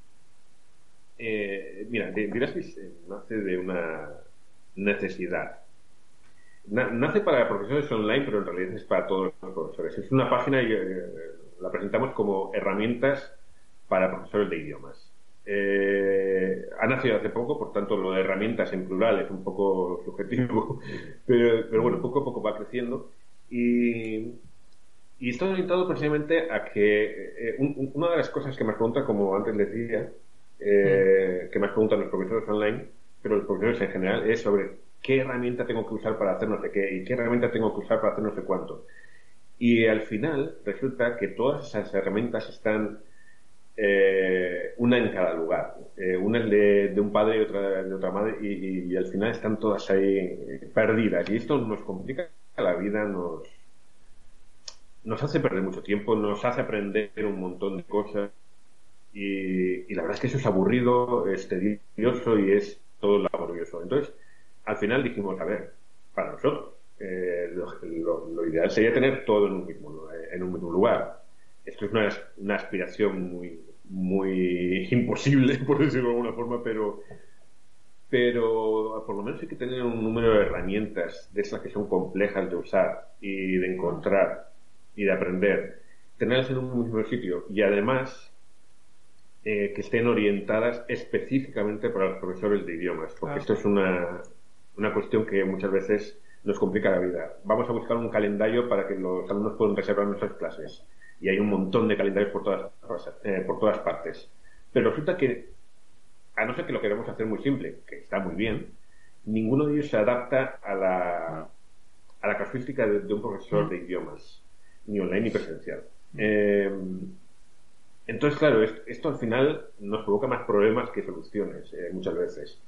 Eh, mira, que nace de una necesidad. Nace para profesores online, pero en realidad es para todos los profesores. Es una página y eh, la presentamos como herramientas para profesores de idiomas. Eh, ha nacido hace poco, por tanto lo de herramientas en plural es un poco subjetivo, pero, bueno, poco a poco va creciendo y, y está orientado precisamente a que eh, una de las cosas que me preguntan, como antes decía, eh, que más preguntan los profesores online, pero los profesores en general, es sobre qué herramienta tengo que usar para hacer no sé qué y qué herramienta tengo que usar para hacer no sé cuánto. Y al final resulta que todas esas herramientas están eh, una en cada lugar. Eh, una es de, un padre y otra de otra madre y, al final están todas ahí perdidas. Y esto nos complica la vida, nos, nos hace perder mucho tiempo, nos hace aprender un montón de cosas. Y, la verdad es que eso es aburrido, es tedioso y es todo laborioso. Entonces, al final dijimos, a ver, para nosotros, eh, lo, ideal sería tener todo en un mismo, en un mismo lugar. Esto es una, una aspiración muy, muy imposible, por decirlo de alguna forma, pero, pero por lo menos hay que tener un número de herramientas de esas que son complejas de usar y de encontrar y de aprender, tenerlas en un mismo sitio y además eh, que estén orientadas específicamente para los profesores de idiomas, porque esto es una, una cuestión que muchas veces nos complica la vida. Vamos a buscar un calendario para que los alumnos puedan reservar nuestras clases y hay un montón de calendarios por todas, eh, por todas partes. Pero resulta que, a no ser que lo queramos hacer muy simple, que está muy bien, ninguno de ellos se adapta a la, a la casuística de, un profesor de idiomas, ni online ni presencial. Eh, entonces, claro, esto, al final nos provoca más problemas que soluciones eh, muchas veces.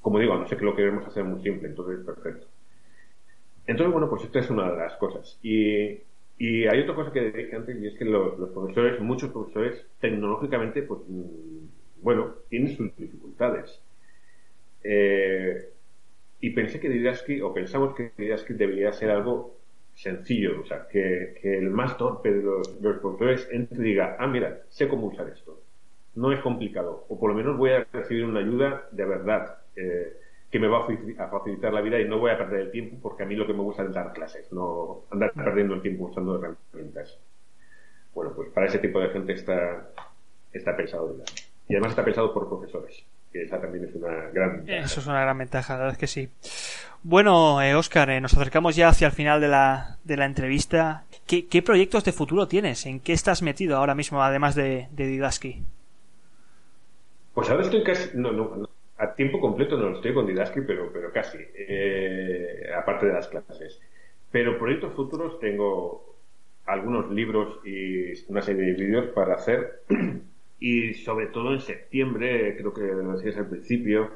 Como digo, a no ser que lo queremos hacer muy simple, entonces perfecto. Entonces, bueno, pues esta es una de las cosas. Y hay otra cosa que dije antes y es que los, profesores, muchos profesores, tecnológicamente, pues, mm, bueno, tienen sus dificultades. Eh, y pensé que Didaski, o pensamos que Didaski debería ser algo sencillo, o sea, que, el más torpe de los, profesores entre y diga, ah, mira, sé cómo usar esto. No es complicado, o por lo menos voy a recibir una ayuda de verdad. Eh, que me va a facilitar la vida y no voy a perder el tiempo porque a mí lo que me gusta es dar clases, no andar perdiendo el tiempo usando herramientas. Bueno, pues para ese tipo de gente está, está pensado. Y además está pensado por profesores, que esa también es una gran ventaja. Eso es una gran ventaja, la verdad es que sí. Bueno, eh, Oscar, eh, nos acercamos ya hacia el final de la, de la entrevista. ¿Qué, ¿Qué, proyectos de futuro tienes? ¿En qué estás metido ahora mismo, además de, de Didaski? Pues ahora estoy casi... No, no, a tiempo completo no estoy con Didaski, pero, pero casi, eh, aparte de las clases. Pero proyectos futuros tengo algunos libros y una serie de vídeos para hacer y sobre todo en septiembre, creo que lo decías al principio,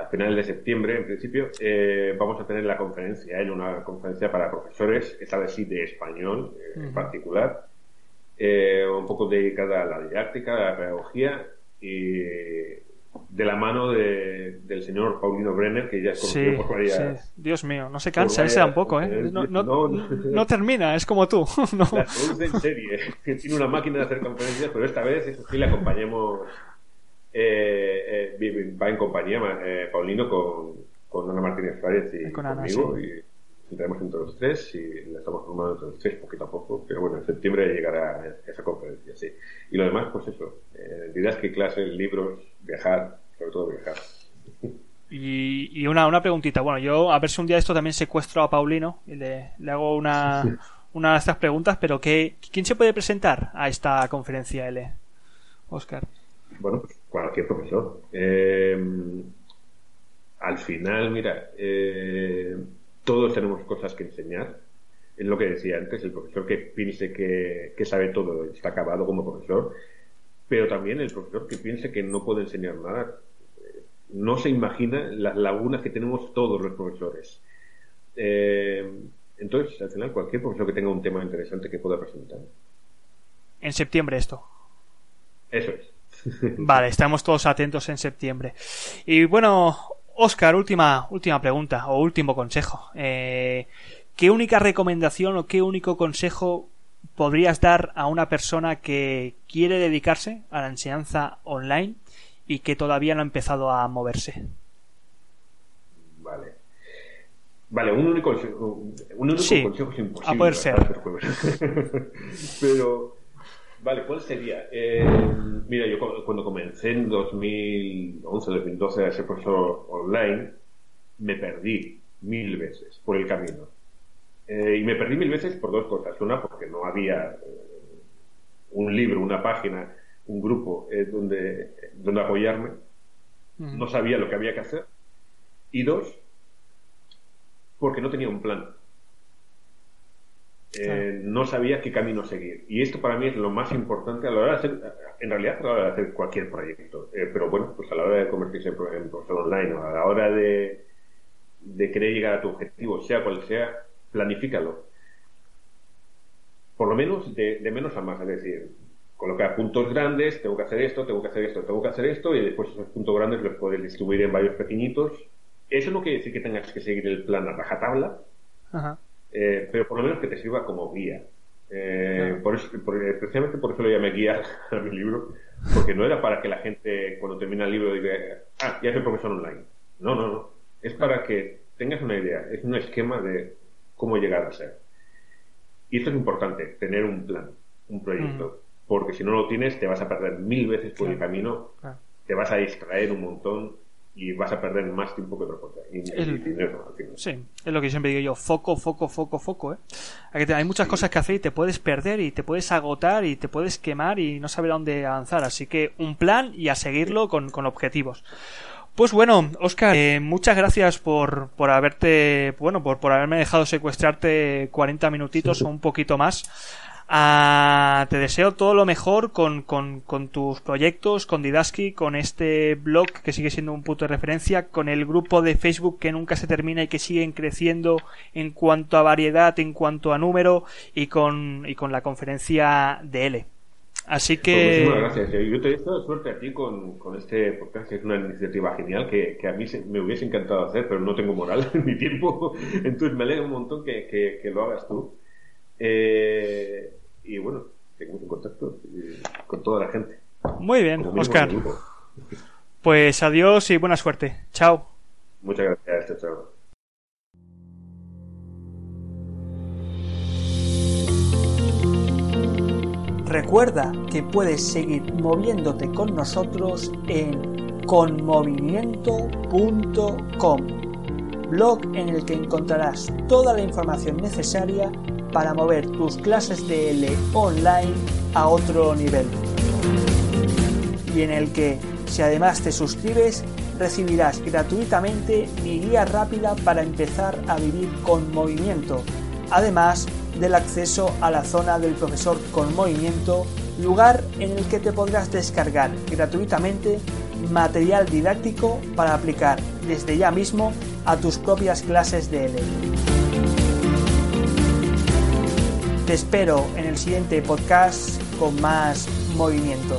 a finales de septiembre, en principio, eh, vamos a tener la conferencia, en una conferencia para profesores, esta vez sí de español eh, en particular, eh, un poco dedicada a la didáctica, a la pedagogía y de la mano de, del señor Paulino Brenner, que ya es conocido por varias... Sí. Dios mío, no se cansa ese tampoco, ¿eh? No, no, no, no, termina, es como tú. no. La produce en serie, que tiene una máquina de hacer conferencias, pero esta vez, eso sí, le acompañamos... Eh, eh, va en compañía eh, Paulino con, con Ana Martínez Flárez y, con Ana, conmigo, sí. y entramos entre los tres y la estamos formando entre los tres poquito a poco, pero bueno, en septiembre llegará esa conferencia, sí. Y lo demás, pues eso, eh, que clases, libros, viajar, sobre todo viajar. Y, y, una, una preguntita, bueno, yo a ver si un día esto también secuestro a Paulino y le, le hago una, una de estas preguntas, pero ¿qué, ¿quién se puede presentar a esta conferencia L? Oscar. Bueno, pues cualquier profesor. Eh, al final, mira, eh, todos tenemos cosas que enseñar. Es lo que decía antes, el profesor que piense que, que sabe todo está acabado como profesor, pero también el profesor que piense que no puede enseñar nada no se imagina las lagunas que tenemos todos los profesores. Eh, entonces, al final, cualquier profesor que tenga un tema interesante que pueda presentar. En septiembre esto. Eso es. Vale, estamos todos atentos en septiembre. Y bueno, Oscar, última, última pregunta o último consejo. Eh, ¿Qué única recomendación o qué único consejo podrías dar a una persona que quiere dedicarse a la enseñanza online y que todavía no ha empezado a moverse? Vale. Vale, un único, un único sí, consejo es imposible. A poder ser. Pero, vale, ¿cuál sería? Eh, mira, yo cuando comencé en 2011, 2012 a ser profesor online, me perdí mil veces por el camino. Eh, y me perdí mil veces por dos cosas. Una, porque no había eh, un libro, una página, un grupo donde, donde apoyarme. Mm. No sabía lo que había que hacer. Y dos, porque no tenía un plan. Eh, no sabía qué camino seguir. Y esto para mí es lo más importante a la hora de hacer, en realidad a la hora de hacer cualquier proyecto. Eh, pero bueno, pues a la hora de convertirse en profesor online o a la hora de, de querer llegar a tu objetivo, sea cual sea, planifícalo. Por lo menos de, de menos a más, es decir, colocar puntos grandes, tengo que hacer esto, tengo que hacer esto, tengo que hacer esto, y después esos puntos grandes los puedes distribuir en varios pequeñitos. Eso no quiere decir que tengas que seguir el plan a rajatabla, Ajá. Eh, pero por lo menos que te sirva como guía. Eh, por eso, por, precisamente por eso lo llamé guía a mi libro, porque no era para que la gente cuando termina el libro diga, ah, ya soy profesor online. No, no, no. Es para que tengas una idea, es un esquema de cómo llegar a ser. Y esto es importante, tener un plan, un proyecto. Mm. Porque si no lo tienes, te vas a perder mil veces por Claro. el camino, Claro. te vas a distraer un montón y vas a perder más tiempo que otra cosa. Y, y El- dinero, al final. Sí, es lo que siempre digo yo, foco, foco, foco, foco, ¿eh? Hay muchas cosas que hacer y te puedes perder y te puedes agotar y te puedes quemar y no saber a dónde avanzar. Así que un plan y a seguirlo con, con objetivos. Pues bueno, Oscar, eh, muchas gracias por, por haberte, bueno, por, por haberme dejado secuestrarte 40 minutitos o un poquito más. Ah, te deseo todo lo mejor con, con, con tus proyectos, con Didaski, con este blog que sigue siendo un punto de referencia, con el grupo de Facebook que nunca se termina y que siguen creciendo en cuanto a variedad, en cuanto a número y con, y con la conferencia de L. Así Pues que... muchísimas gracias. Yo te deseo suerte a ti con, con este podcast, que es una iniciativa genial que, que a mí se- me hubiese encantado hacer, pero no tengo moral ni tiempo. Entonces me alegra un montón que, que- que lo hagas tú. Eh, y bueno, seguimos en contacto eh, con toda la gente. Muy bien, Oscar. Pues adiós y buena suerte. Chao. Muchas gracias. Chao. Recuerda que puedes seguir moviéndote con nosotros en conmovimiento.com, blog en el que encontrarás toda la información necesaria para mover tus clases de L online a otro nivel. Y en el que, si además te suscribes, recibirás gratuitamente mi guía rápida para empezar a vivir con movimiento, además del acceso a la zona del profesor con movimiento, lugar en el que te podrás descargar gratuitamente material didáctico para aplicar desde ya mismo a tus propias clases de L. Te espero en el siguiente podcast con más movimiento.